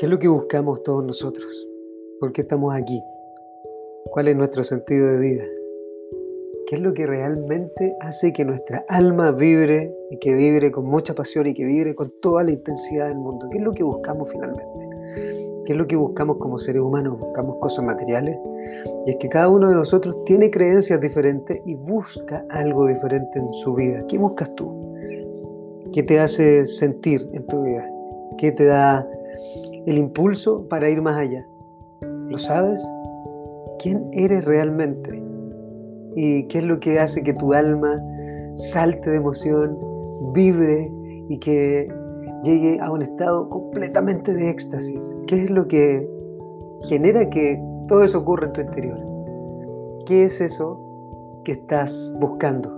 ¿Qué es lo que buscamos todos nosotros? ¿Por qué estamos aquí? ¿Cuál es nuestro sentido de vida? ¿Qué es lo que realmente hace que nuestra alma vibre y que vibre con mucha pasión y que vibre con toda la intensidad del mundo? ¿Qué es lo que buscamos finalmente? ¿Qué es lo que buscamos como seres humanos? Buscamos cosas materiales. Y es que cada uno de nosotros tiene creencias diferentes y busca algo diferente en su vida. ¿Qué buscas tú? ¿Qué te hace sentir en tu vida? ¿Qué te da el impulso para ir más allá. ¿Lo sabes? ¿Quién eres realmente? ¿Y qué es lo que hace que tu alma salte de emoción, vibre y que llegue a un estado completamente de éxtasis? ¿Qué es lo que genera que todo eso ocurra en tu interior? ¿Qué es eso que estás buscando?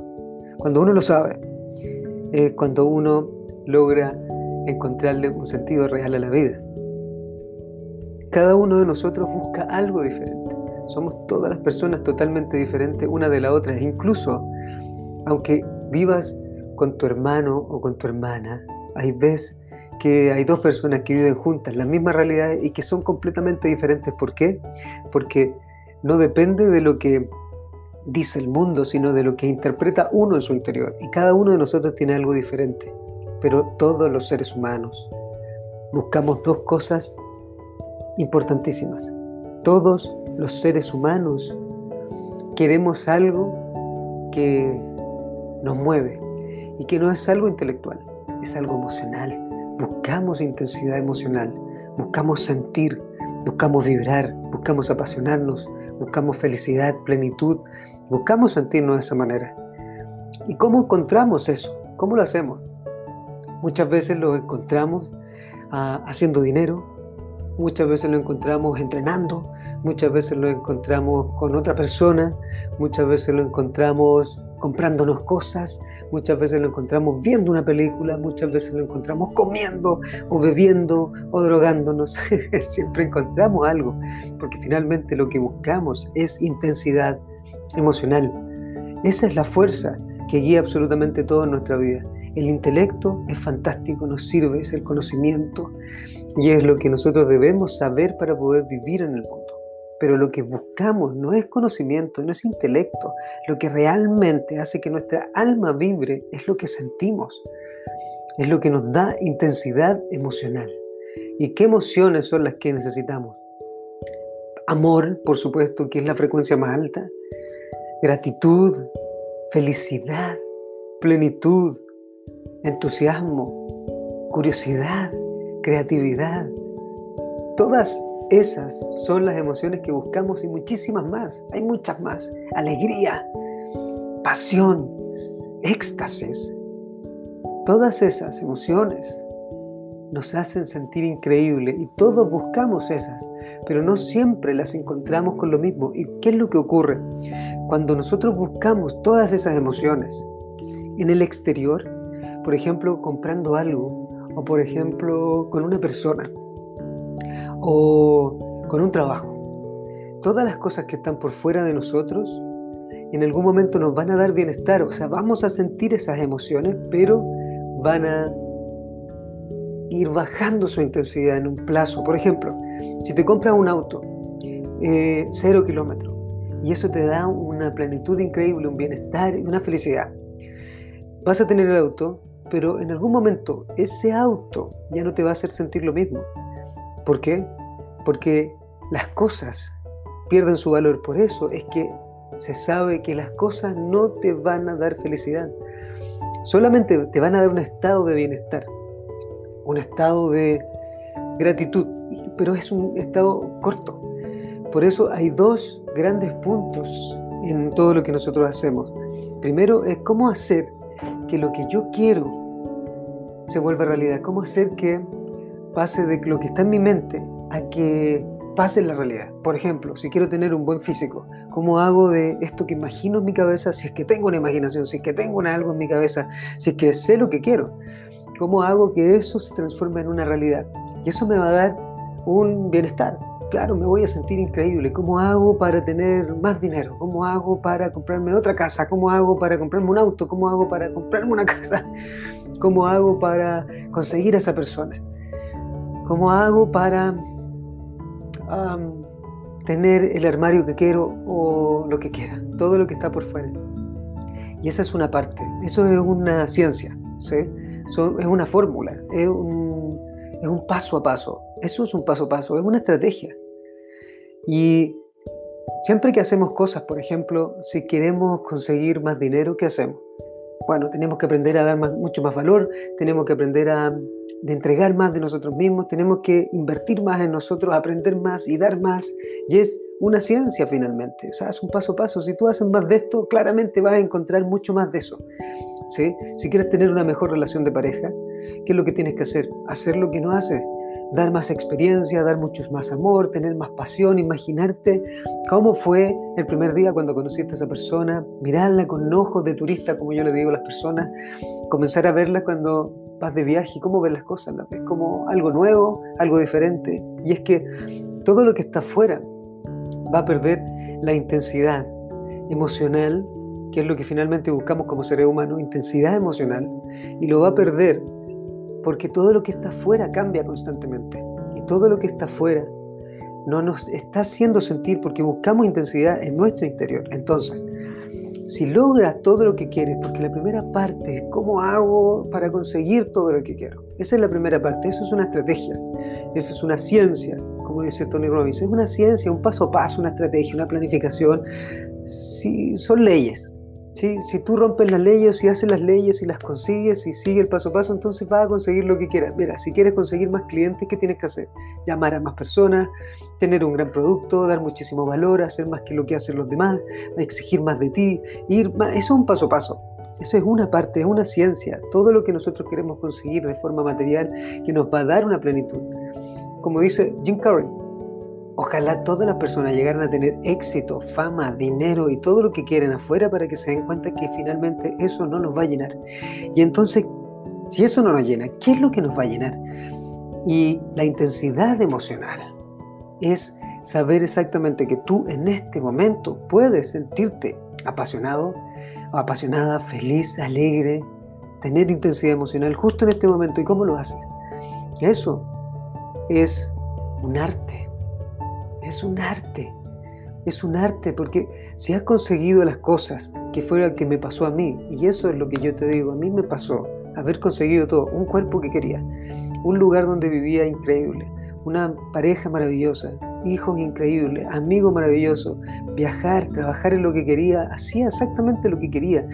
Cuando uno lo sabe, es cuando uno logra encontrarle un sentido real a la vida. Cada uno de nosotros busca algo diferente. Somos todas las personas totalmente diferentes una de la otra. Incluso, aunque vivas con tu hermano o con tu hermana, hay veces que hay dos personas que viven juntas, la misma realidad y que son completamente diferentes. ¿Por qué? Porque no depende de lo que dice el mundo, sino de lo que interpreta uno en su interior. Y cada uno de nosotros tiene algo diferente. Pero todos los seres humanos buscamos dos cosas importantísimas. Todos los seres humanos queremos algo que nos mueve y que no es algo intelectual, es algo emocional. Buscamos intensidad emocional, buscamos sentir, buscamos vibrar, buscamos apasionarnos, buscamos felicidad, plenitud, buscamos sentirnos de esa manera. ¿Y cómo encontramos eso? ¿Cómo lo hacemos? Muchas veces lo encontramos ah, haciendo dinero, Muchas veces lo encontramos entrenando, muchas veces lo encontramos con otra persona, muchas veces lo encontramos comprándonos cosas, muchas veces lo encontramos viendo una película, muchas veces lo encontramos comiendo o bebiendo o drogándonos. Siempre encontramos algo, porque finalmente lo que buscamos es intensidad emocional. Esa es la fuerza que guía absolutamente todo en nuestra vida. El intelecto es fantástico, nos sirve, es el conocimiento y es lo que nosotros debemos saber para poder vivir en el mundo. Pero lo que buscamos no es conocimiento, no es intelecto. Lo que realmente hace que nuestra alma vibre es lo que sentimos, es lo que nos da intensidad emocional. ¿Y qué emociones son las que necesitamos? Amor, por supuesto, que es la frecuencia más alta. Gratitud, felicidad, plenitud, entusiasmo, curiosidad, creatividad. Todas esas son las emociones que buscamos y muchísimas más. Hay muchas más. Alegría, pasión, éxtasis. Todas esas emociones nos hacen sentir increíble y todos buscamos esas, pero no siempre las encontramos con lo mismo. ¿Y qué es lo que ocurre? Cuando nosotros buscamos todas esas emociones en el exterior, por ejemplo, comprando algo, o por ejemplo, con una persona, o con un trabajo. Todas las cosas que están por fuera de nosotros, en algún momento nos van a dar bienestar, o sea, vamos a sentir esas emociones, pero van a ir bajando su intensidad en un plazo. Por ejemplo, si te compras un auto, eh, cero kilómetros, y eso te da una plenitud increíble, un bienestar y una felicidad. Vas a tener el auto, pero en algún momento ese auto ya no te va a hacer sentir lo mismo. ¿Por qué? Porque las cosas pierden su valor. Por eso es que se sabe que las cosas no te van a dar felicidad. Solamente te van a dar un estado de bienestar, un estado de gratitud, pero es un estado corto. Por eso hay dos grandes puntos en todo lo que nosotros hacemos. Primero es cómo hacer que lo que yo quiero se vuelve realidad? ¿Cómo hacer que pase de lo que está en mi mente a que pase en la realidad? Por ejemplo, si quiero tener un buen físico, ¿cómo hago de esto que imagino en mi cabeza, si es que tengo una imaginación, si es que tengo algo en mi cabeza, si es que sé lo que quiero? ¿Cómo hago que eso se transforme en una realidad? Y eso me va a dar un bienestar, claro, me voy a sentir increíble. ¿Cómo hago para tener más dinero? ¿Cómo hago para comprarme otra casa? ¿Cómo hago para comprarme un auto? ¿Cómo hago para comprarme una casa? ¿Cómo hago para conseguir a esa persona? ¿Cómo hago para tener el armario que quiero o lo que quiera? Todo lo que está por fuera. Y esa es una parte, eso es una ciencia, ¿sí? es una fórmula, es un, es un paso a paso. Eso es un paso a paso, es una estrategia. Y siempre que hacemos cosas, por ejemplo, si queremos conseguir más dinero, ¿qué hacemos? Bueno, tenemos que aprender a dar mucho más valor, tenemos que aprender a de entregar más de nosotros mismos, tenemos que invertir más en nosotros, aprender más y dar más. Y es una ciencia finalmente, o sea, es un paso a paso. Si tú haces más de esto, claramente vas a encontrar mucho más de eso. ¿sí? Si quieres tener una mejor relación de pareja, ¿qué es lo que tienes que hacer? Hacer lo que no haces, dar más experiencia, dar mucho más amor, tener más pasión, imaginarte cómo fue el primer día cuando conociste a esa persona, mirarla con ojos de turista, como yo le digo a las personas, comenzar a verla cuando vas de viaje, cómo ves las cosas, las ves como algo nuevo, algo diferente. Y es que todo lo que está afuera va a perder la intensidad emocional, que es lo que finalmente buscamos como seres humanos, intensidad emocional, y lo va a perder porque todo lo que está afuera cambia constantemente. Y todo lo que está afuera no nos está haciendo sentir porque buscamos intensidad en nuestro interior. Entonces, si logras todo lo que quieres, porque la primera parte es cómo hago para conseguir todo lo que quiero. Esa es la primera parte, eso es una estrategia, eso es una ciencia, como dice Tony Robbins, es una ciencia, un paso a paso, una estrategia, una planificación. Si son leyes, si tú rompes las leyes y haces las leyes y las consigues y sigue el paso a paso, entonces vas a conseguir lo que quieras. Mira, si quieres conseguir más clientes, ¿qué tienes que hacer? Llamar a más personas, tener un gran producto, dar muchísimo valor, hacer más que lo que hacen los demás, exigir más de ti, ir. Eso es un paso a paso. Esa es una parte, es una ciencia. Todo lo que nosotros queremos conseguir de forma material que nos va a dar una plenitud. Como dice Jim Carrey, Ojalá todas las personas llegaran a tener éxito, fama, dinero y todo lo que quieren afuera para que se den cuenta que finalmente eso no nos va a llenar. Y entonces, si eso no nos llena, ¿qué es lo que nos va a llenar? Y la intensidad emocional es saber exactamente que tú en este momento puedes sentirte apasionado, apasionada, feliz, alegre, tener intensidad emocional justo en este momento. ¿Y cómo lo haces? Eso es un arte es un arte. Es un arte porque si has conseguido las cosas que fue lo que me pasó a mí, y eso es lo que yo te digo, a mí me pasó, haber conseguido todo, un cuerpo que quería, un lugar donde vivía increíble, una pareja maravillosa, hijos increíbles, amigos maravillosos, viajar, trabajar en lo que quería, hacía exactamente lo que quería.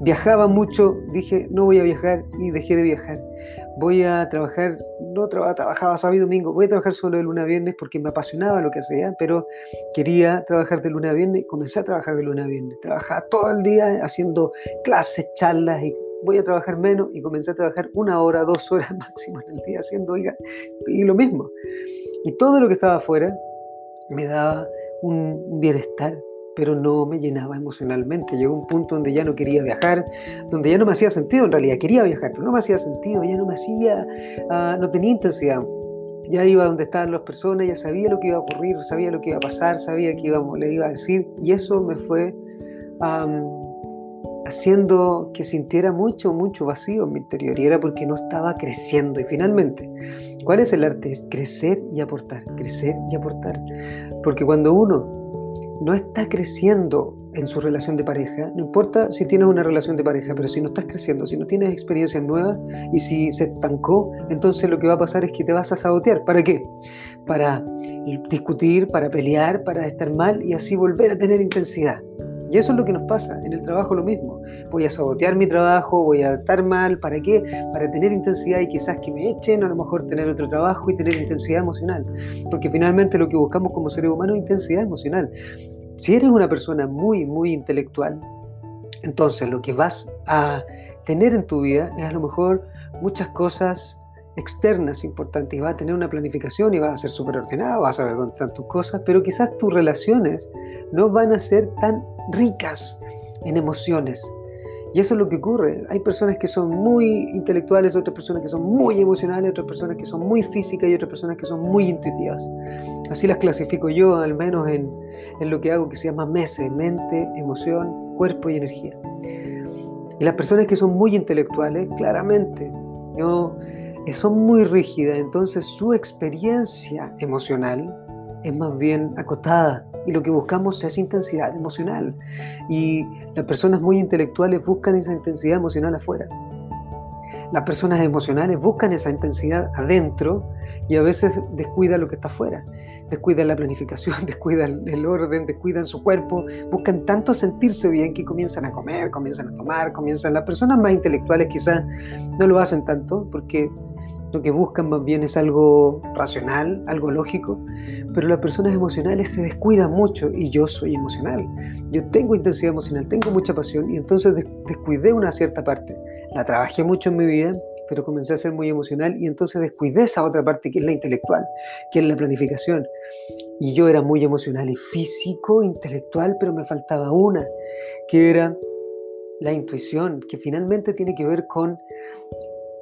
Viajaba mucho, dije, no voy a viajar y dejé de viajar voy a trabajar, no trabajaba sábado y domingo, voy a trabajar solo de lunes a viernes porque me apasionaba lo que hacía, pero quería trabajar de lunes a viernes, comencé a trabajar de lunes a viernes, trabajaba todo el día haciendo clases, charlas y voy a trabajar menos y comencé a trabajar una hora, dos horas máximo en el día haciendo, oiga, y lo mismo. Y todo lo que estaba afuera me daba un bienestar pero no me llenaba emocionalmente. Llegó un punto donde ya no quería viajar, donde ya no me hacía sentido en realidad. Quería viajar, pero no me hacía sentido, ya no me hacía, ah, no tenía intensidad. Ya iba donde estaban las personas, ya sabía lo que iba a ocurrir, sabía lo que iba a pasar, sabía que iba, le iba a decir, y eso me fue haciendo que sintiera mucho, mucho vacío en mi interior, y era porque no estaba creciendo. Y finalmente, ¿cuál es el arte? Crecer y aportar, crecer y aportar. Porque cuando uno no está creciendo en su relación de pareja, no importa si tienes una relación de pareja, pero si no estás creciendo, si no tienes experiencias nuevas y si se estancó, entonces lo que va a pasar es que te vas a sabotear. ¿Para qué? Para discutir, para pelear, para estar mal y así volver a tener intensidad. Y eso es lo que nos pasa, en el trabajo lo mismo. Voy a sabotear mi trabajo, voy a estar mal, ¿para qué? Para tener intensidad y quizás que me echen, a lo mejor tener otro trabajo y tener intensidad emocional. Porque finalmente lo que buscamos como seres humanos es intensidad emocional. Si eres una persona muy, muy intelectual, entonces lo que vas a tener en tu vida es a lo mejor muchas cosas externas importantes vas a tener una planificación y vas a ser súper ordenado, vas a saber dónde están tus cosas, pero quizás tus relaciones no van a ser tan ricas en emociones. Y eso es lo que ocurre. Hay personas que son muy intelectuales, otras personas que son muy emocionales, otras personas que son muy físicas y otras personas que son muy intuitivas. Así las clasifico yo, al menos en, en lo que hago, que se llama MESE, mente, emoción, cuerpo y energía. Y las personas que son muy intelectuales, claramente, no son muy rígidas, entonces su experiencia emocional es más bien acotada y lo que buscamos es intensidad emocional. Y las personas muy intelectuales buscan esa intensidad emocional afuera. Las personas emocionales buscan esa intensidad adentro y a veces descuidan lo que está afuera. Descuidan la planificación, descuidan el orden, descuidan su cuerpo, buscan tanto sentirse bien que comienzan a comer, comienzan a tomar, comienzan... Las personas más intelectuales quizás no lo hacen tanto porque lo que buscan más bien es algo racional, algo lógico, pero las personas emocionales se descuidan mucho y yo soy emocional. Yo tengo intensidad emocional, tengo mucha pasión y entonces descuidé una cierta parte. La trabajé mucho en mi vida, pero comencé a ser muy emocional y entonces descuidé esa otra parte que es la intelectual, que es la planificación. Y yo era muy emocional y físico, intelectual, pero me faltaba una, que era la intuición, que finalmente tiene que ver con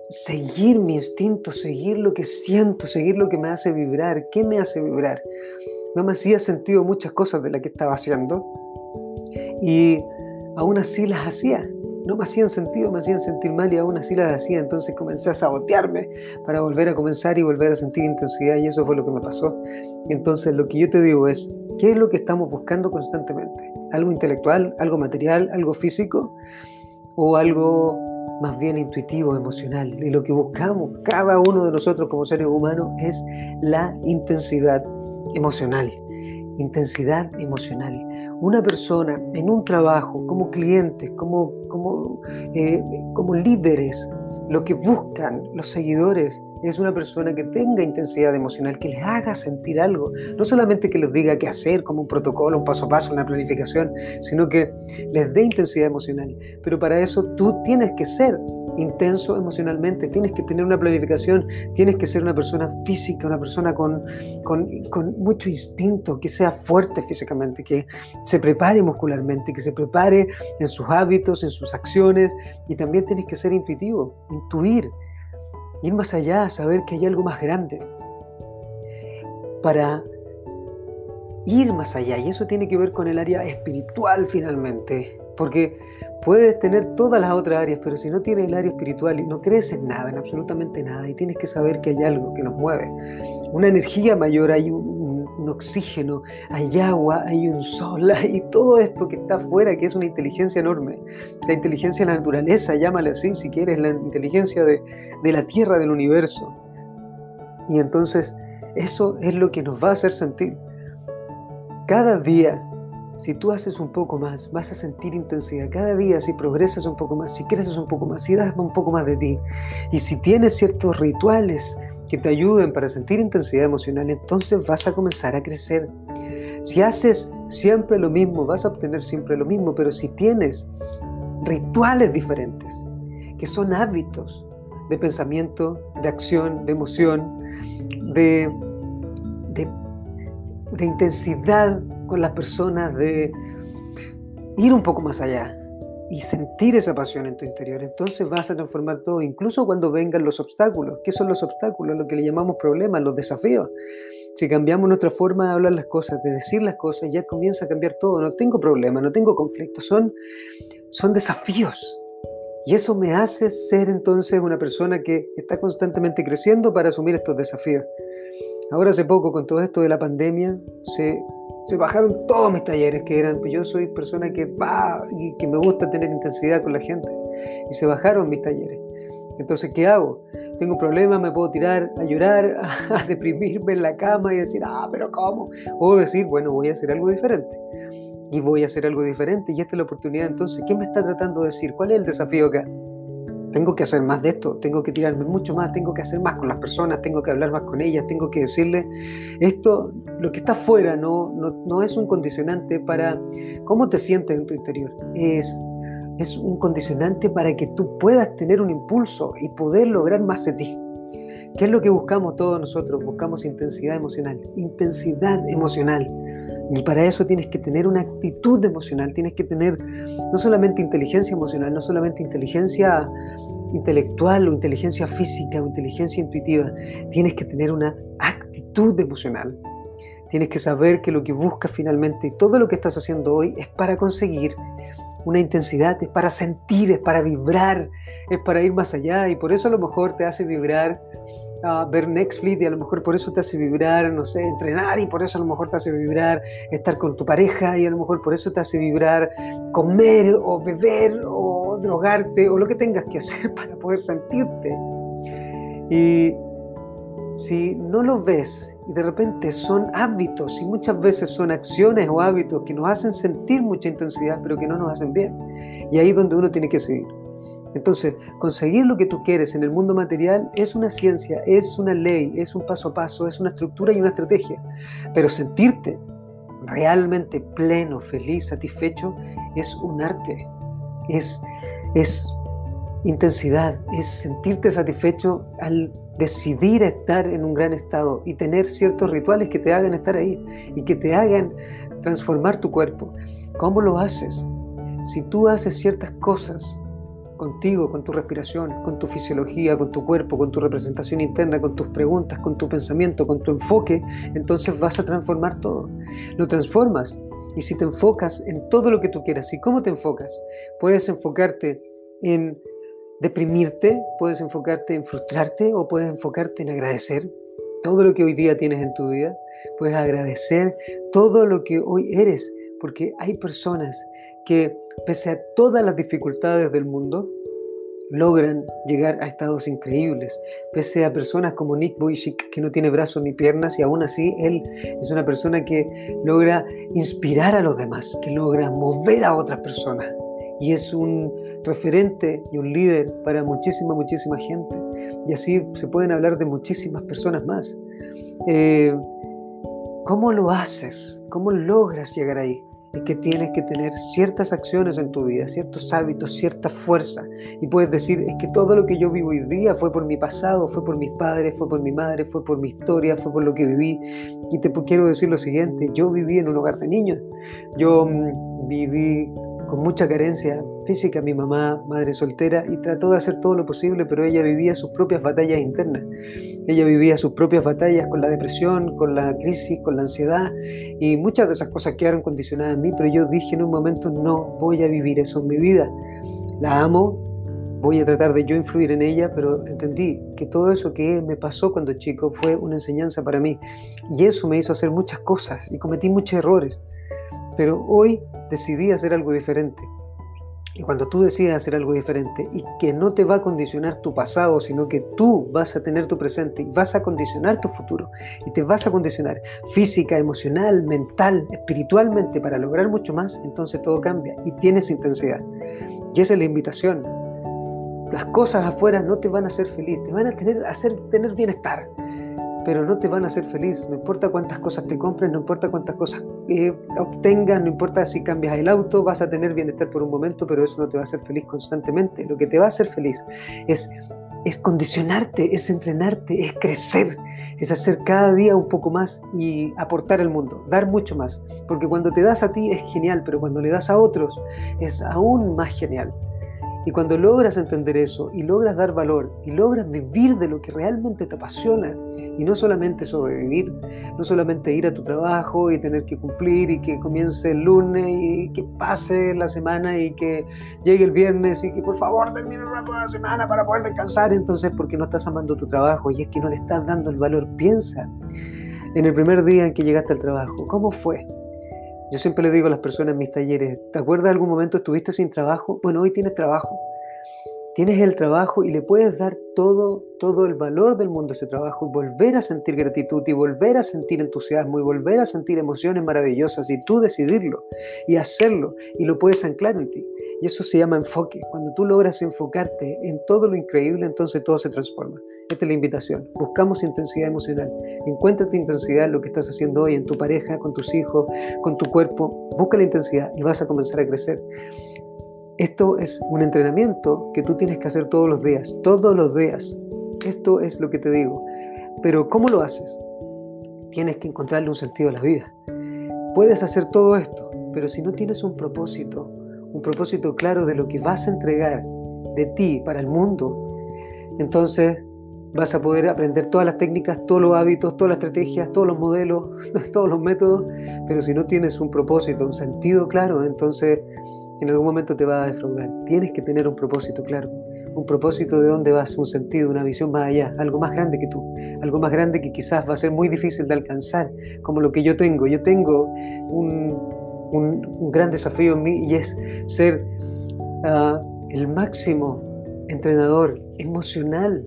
seguir mi instinto, seguir lo que siento, seguir lo que me hace vibrar. ¿Qué me hace vibrar? No me hacía sentido muchas cosas de las que estaba haciendo y aún así las hacía. No me hacían sentido, me hacían sentir mal y aún así las hacía. Entonces comencé a sabotearme para volver a comenzar y volver a sentir intensidad y eso fue lo que me pasó. Entonces lo que yo te digo es, ¿qué es lo que estamos buscando constantemente? ¿Algo intelectual, algo material, algo físico o algo más bien intuitivo, emocional. Y lo que buscamos cada uno de nosotros como seres humanos es la intensidad emocional. Intensidad emocional. Una persona en un trabajo, como clientes, como, como, eh, como líderes, lo que buscan los seguidores es una persona que tenga intensidad emocional, que les haga sentir algo. No solamente que les diga qué hacer, como un protocolo, un paso a paso, una planificación, sino que les dé intensidad emocional. Pero para eso tú tienes que ser intenso emocionalmente, tienes que tener una planificación, tienes que ser una persona física, una persona con, con, con, mucho instinto, que sea fuerte físicamente, que se prepare muscularmente, que se prepare en sus hábitos, en sus acciones, y también tienes que ser intuitivo, intuir ir más allá, saber que hay algo más grande, para ir más allá. Y eso tiene que ver con el área espiritual finalmente, porque puedes tener todas las otras áreas, pero si no tienes el área espiritual y no crees en nada, en absolutamente nada, y tienes que saber que hay algo que nos mueve, una energía mayor, hay oxígeno, hay agua, hay un sol, hay todo esto que está afuera, que es una inteligencia enorme. La inteligencia de la naturaleza, llámale así si quieres, la inteligencia de, de la tierra, del universo. Y entonces eso es lo que nos va a hacer sentir. Cada día, si tú haces un poco más, vas a sentir intensidad. Cada día, si progresas un poco más, si creces un poco más, si das un poco más de ti, y si tienes ciertos rituales que te ayuden para sentir intensidad emocional, entonces vas a comenzar a crecer. Si haces siempre lo mismo, vas a obtener siempre lo mismo, pero si tienes rituales diferentes, que son hábitos de pensamiento, de acción, de emoción, de, de, intensidad con las personas, de ir un poco más allá, y sentir esa pasión en tu interior. Entonces vas a transformar todo, incluso cuando vengan los obstáculos. ¿Qué son los obstáculos? Lo que le llamamos problemas, los desafíos. Si cambiamos nuestra forma de hablar las cosas, de decir las cosas, ya comienza a cambiar todo. No tengo problemas, no tengo conflictos, son, son desafíos. Y eso me hace ser entonces una persona que está constantemente creciendo para asumir estos desafíos. Ahora hace poco, con todo esto de la pandemia, se se bajaron todos mis talleres que eran, pues yo soy persona que va y que me gusta tener intensidad con la gente. Y se bajaron mis talleres. Entonces, ¿qué hago? Tengo un problema, me puedo tirar a llorar, a deprimirme en la cama y decir, ah, pero ¿cómo? O decir, bueno, voy a hacer algo diferente. Y voy a hacer algo diferente y esta es la oportunidad. Entonces, ¿qué me está tratando de decir? ¿Cuál es el desafío acá? Tengo que hacer más de esto, tengo que tirarme mucho más, tengo que hacer más con las personas, tengo que hablar más con ellas, tengo que decirles, esto, lo que está afuera no, no, es un condicionante para cómo te sientes en tu interior, es, es un condicionante para que tú puedas tener un impulso y poder lograr más de ti. ¿Qué es lo que buscamos todos nosotros? Buscamos intensidad emocional, intensidad emocional. Y para eso tienes que tener una actitud emocional, tienes que tener no solamente inteligencia emocional, no solamente inteligencia intelectual o inteligencia física o inteligencia intuitiva, tienes que tener una actitud emocional. Tienes que saber que lo que buscas finalmente y todo lo que estás haciendo hoy es para conseguir una intensidad, es para sentir, es para vibrar, es para ir más allá y por eso a lo mejor te hace vibrar ver Netflix y a lo mejor por eso te hace vibrar, no sé, entrenar y por eso a lo mejor te hace vibrar estar con tu pareja y a lo mejor por eso te hace vibrar comer o beber o drogarte o lo que tengas que hacer para poder sentirte. Y si no lo ves y de repente son hábitos y muchas veces son acciones o hábitos que nos hacen sentir mucha intensidad pero que no nos hacen bien. Y ahí es donde uno tiene que seguir. Entonces, conseguir lo que tú quieres en el mundo material es una ciencia, es una ley, es un paso a paso, es una estructura y una estrategia. Pero sentirte realmente pleno, feliz, satisfecho, es un arte, es, es intensidad, es sentirte satisfecho al decidir estar en un gran estado y tener ciertos rituales que te hagan estar ahí y que te hagan transformar tu cuerpo. ¿Cómo lo haces? Si tú haces ciertas cosas contigo, con tu respiración, con tu fisiología, con tu cuerpo, con tu representación interna, con tus preguntas, con tu pensamiento, con tu enfoque, entonces vas a transformar todo. Lo transformas y si te enfocas en todo lo que tú quieras, ¿y cómo te enfocas? Puedes enfocarte en deprimirte, puedes enfocarte en frustrarte o puedes enfocarte en agradecer todo lo que hoy día tienes en tu vida. Puedes agradecer todo lo que hoy eres, porque hay personas que pese a todas las dificultades del mundo, logran llegar a estados increíbles, pese a personas como Nick Vujicic, que no tiene brazos ni piernas, y aún así él es una persona que logra inspirar a los demás, que logra mover a otras personas, y es un referente y un líder para muchísima, muchísima gente. Y así se pueden hablar de muchísimas personas más. Eh, ¿Cómo lo haces? ¿Cómo logras llegar ahí? Es que tienes que tener ciertas acciones en tu vida, ciertos hábitos, cierta fuerza. Y puedes decir, es que todo lo que yo vivo hoy día fue por mi pasado, fue por mis padres, fue por mi madre, fue por mi historia, fue por lo que viví. Y te quiero decir lo siguiente, yo viví en un hogar de niños. Yo mm, viví con mucha carencia física, mi mamá, madre soltera, y trató de hacer todo lo posible, pero ella vivía sus propias batallas internas. Ella vivía sus propias batallas con la depresión, con la crisis, con la ansiedad, y muchas de esas cosas quedaron condicionadas en mí, pero yo dije en un momento, no voy a vivir eso en mi vida. La amo, voy a tratar de yo influir en ella, pero entendí que todo eso que me pasó cuando chico fue una enseñanza para mí, y eso me hizo hacer muchas cosas, y cometí muchos errores. Pero hoy decidí hacer algo diferente. Y cuando tú decides hacer algo diferente y que no te va a condicionar tu pasado, sino que tú vas a tener tu presente y vas a condicionar tu futuro y te vas a condicionar física, emocional, mental, espiritualmente para lograr mucho más, entonces todo cambia y tienes intensidad. Y esa es la invitación. Las cosas afuera no te van a hacer feliz, te van a tener, hacer tener bienestar pero no te van a hacer feliz. No importa cuántas cosas te compres, no importa cuántas cosas eh, obtengas, no importa si cambias el auto, vas a tener bienestar por un momento, pero eso no te va a hacer feliz constantemente. Lo que te va a hacer feliz es, es condicionarte, es entrenarte, es crecer, es hacer cada día un poco más y aportar al mundo, dar mucho más. Porque cuando te das a ti es genial, pero cuando le das a otros es aún más genial. Y cuando logras entender eso y logras dar valor y logras vivir de lo que realmente te apasiona y no solamente sobrevivir, no solamente ir a tu trabajo y tener que cumplir y que comience el lunes y que pase la semana y que llegue el viernes y que por favor termine la semana para poder descansar, entonces porque no estás amando tu trabajo y es que no le estás dando el valor. Piensa en el primer día en que llegaste al trabajo, ¿cómo fue? Yo siempre le digo a las personas en mis talleres, ¿te acuerdas de algún momento estuviste sin trabajo? Bueno, hoy tienes trabajo. Tienes el trabajo y le puedes dar todo, todo el valor del mundo a ese trabajo volver a sentir gratitud y volver a sentir entusiasmo y volver a sentir emociones maravillosas y tú decidirlo y hacerlo y lo puedes anclar en ti. Y eso se llama enfoque. Cuando tú logras enfocarte en todo lo increíble, entonces todo se transforma. Esta es la invitación. Buscamos intensidad emocional. Encuentra tu intensidad en lo que estás haciendo hoy, en tu pareja, con tus hijos, con tu cuerpo. Busca la intensidad y vas a comenzar a crecer. Esto es un entrenamiento que tú tienes que hacer todos los días, todos los días. Esto es lo que te digo. Pero ¿cómo lo haces? Tienes que encontrarle un sentido a la vida. Puedes hacer todo esto, pero si no tienes un propósito, un propósito claro de lo que vas a entregar de ti para el mundo, entonces vas a poder aprender todas las técnicas, todos los hábitos, todas las estrategias, todos los modelos, todos los métodos, pero si no tienes un propósito, un sentido claro, entonces en algún momento te va a defraudar. Tienes que tener un propósito claro, un propósito de dónde vas, un sentido, una visión más allá, algo más grande que tú, algo más grande que quizás va a ser muy difícil de alcanzar, como lo que yo tengo. Yo tengo un, un, gran desafío en mí y es ser uh, el máximo entrenador emocional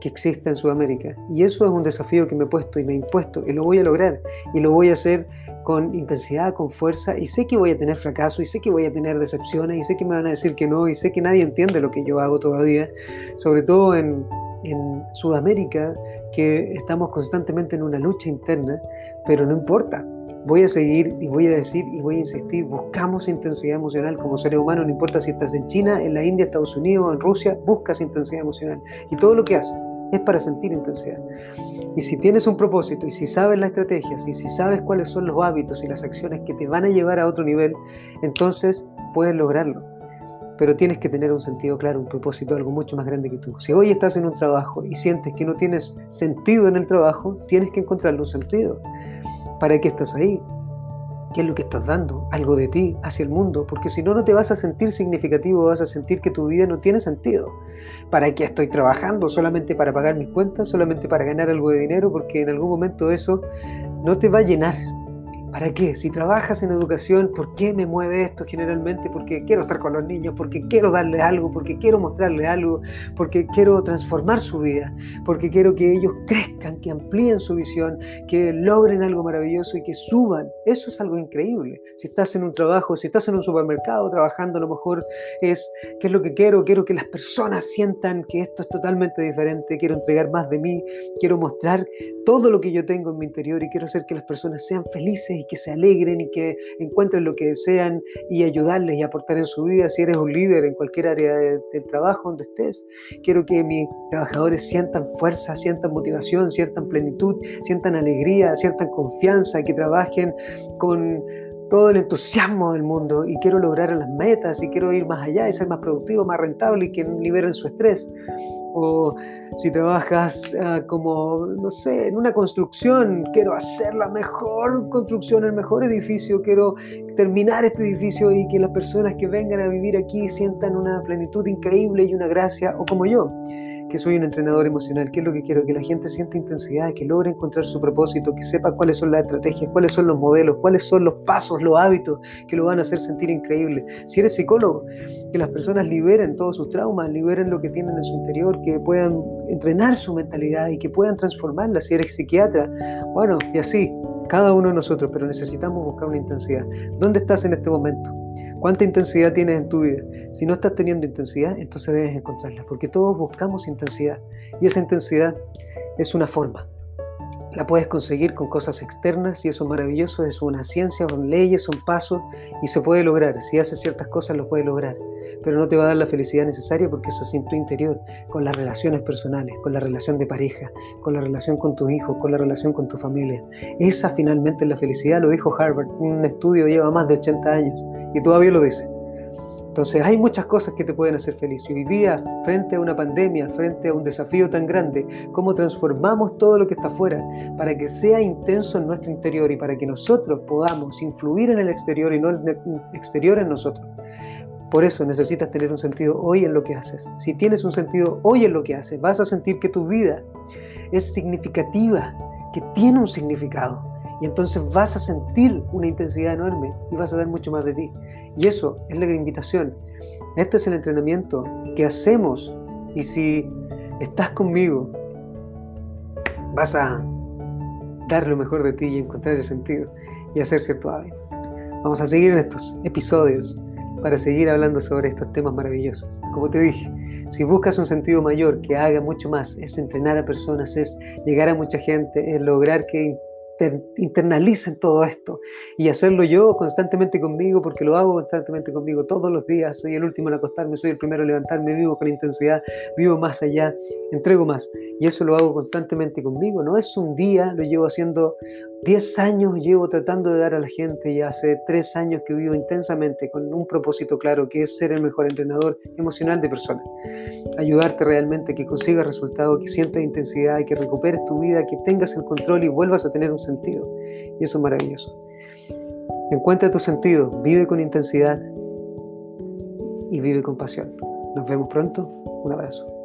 que existe en Sudamérica. Y eso es un desafío que me he puesto y me he impuesto y lo voy a lograr y lo voy a hacer con intensidad, con fuerza y sé que voy a tener fracaso y sé que voy a tener decepciones y sé que me van a decir que no y sé que nadie entiende lo que yo hago todavía, sobre todo en, en Sudamérica que estamos constantemente en una lucha interna, pero no importa, voy a seguir y voy a decir y voy a insistir, buscamos intensidad emocional como seres humanos, no importa si estás en China, en la India, Estados Unidos, en Rusia, buscas intensidad emocional. Y todo lo que haces es para sentir intensidad. Y si tienes un propósito y si sabes las estrategias y si sabes cuáles son los hábitos y las acciones que te van a llevar a otro nivel, entonces puedes lograrlo. Pero tienes que tener un sentido claro, un propósito, algo mucho más grande que tú. Si hoy estás en un trabajo y sientes que no tienes sentido en el trabajo, tienes que encontrarle un sentido. ¿Para qué estás ahí? ¿Qué es lo que estás dando? Algo de ti hacia el mundo, porque si no, no te vas a sentir significativo, vas a sentir que tu vida no tiene sentido. ¿Para qué estoy trabajando? ¿Solamente para pagar mis cuentas? ¿Solamente para ganar algo de dinero? Porque en algún momento eso no te va a llenar, ¿Para qué? Si trabajas en educación, ¿por qué me mueve esto generalmente? Porque quiero estar con los niños, porque quiero darles algo, porque quiero mostrarles algo, porque quiero transformar su vida, porque quiero que ellos crezcan, que amplíen su visión, que logren algo maravilloso y que suban. Eso es algo increíble. Si estás en un trabajo, si estás en un supermercado trabajando, a lo mejor es, ¿qué es lo que quiero? Quiero que las personas sientan que esto es totalmente diferente, quiero entregar más de mí, quiero mostrar todo lo que yo tengo en mi interior y quiero hacer que las personas sean felices y que se alegren y que encuentren lo que desean y ayudarles y aportar en su vida. Si eres un líder en cualquier área del trabajo donde estés, quiero que mis trabajadores sientan fuerza, sientan motivación, sientan plenitud, sientan alegría, sientan confianza, que trabajen con todo el entusiasmo del mundo y quiero lograr las metas y quiero ir más allá y ser más productivo, más rentable y que liberen su estrés. O si trabajas ah, como, no sé, en una construcción, quiero hacer la mejor construcción, el mejor edificio, quiero terminar este edificio y que las personas que vengan a vivir aquí sientan una plenitud increíble y una gracia, o como yo que soy un entrenador emocional, que es lo que quiero, que la gente sienta intensidad, que logre encontrar su propósito, que sepa cuáles son las estrategias, cuáles son los modelos, cuáles son los pasos, los hábitos que lo van a hacer sentir increíble. Si eres psicólogo, que las personas liberen todos sus traumas, liberen lo que tienen en su interior, que puedan entrenar su mentalidad y que puedan transformarla. Si eres psiquiatra, bueno, y así, cada uno de nosotros, pero necesitamos buscar una intensidad. ¿Dónde estás en este momento? ¿Cuánta intensidad tienes en tu vida? Si no estás teniendo intensidad, entonces debes encontrarla, porque todos buscamos intensidad y esa intensidad es una forma. La puedes conseguir con cosas externas y eso es maravilloso, es una ciencia, son leyes, son pasos y se puede lograr. Si haces ciertas cosas lo puedes lograr, pero no te va a dar la felicidad necesaria porque eso es en tu interior, con las relaciones personales, con la relación de pareja, con la relación con tus hijos, con la relación con tu familia. Esa finalmente es la felicidad, lo dijo Harvard, un estudio lleva más de 80 años y todavía lo dice. Entonces hay muchas cosas que te pueden hacer feliz. Hoy día, frente a una pandemia, frente a un desafío tan grande, cómo transformamos todo lo que está afuera para que sea intenso en nuestro interior y para que nosotros podamos influir en el exterior y no el exterior en nosotros. Por eso necesitas tener un sentido hoy en lo que haces. Si tienes un sentido hoy en lo que haces, vas a sentir que tu vida es significativa, que tiene un significado. Y entonces vas a sentir una intensidad enorme y vas a dar mucho más de ti. Y eso es la invitación. Este es el entrenamiento que hacemos. Y si estás conmigo, vas a dar lo mejor de ti y encontrar el sentido y hacer cierto hábito. Vamos a seguir en estos episodios para seguir hablando sobre estos temas maravillosos. Como te dije, si buscas un sentido mayor que haga mucho más, es entrenar a personas, es llegar a mucha gente, es lograr que internalicen todo esto y hacerlo yo constantemente conmigo porque lo hago constantemente conmigo todos los días. Soy el último en acostarme, soy el primero en levantarme, vivo con intensidad, vivo más allá, entrego más y eso lo hago constantemente conmigo. No es un día, lo llevo haciendo 10 años, llevo tratando de dar a la gente y hace 3 años que vivo intensamente con un propósito claro que es ser el mejor entrenador emocional de personas. Ayudarte realmente, que consigas resultados, que sientas intensidad, que recuperes tu vida, que tengas el control y vuelvas a tener un sentido. Y eso es maravilloso. Encuentra tu sentido, vive con intensidad y vive con pasión. Nos vemos pronto. Un abrazo.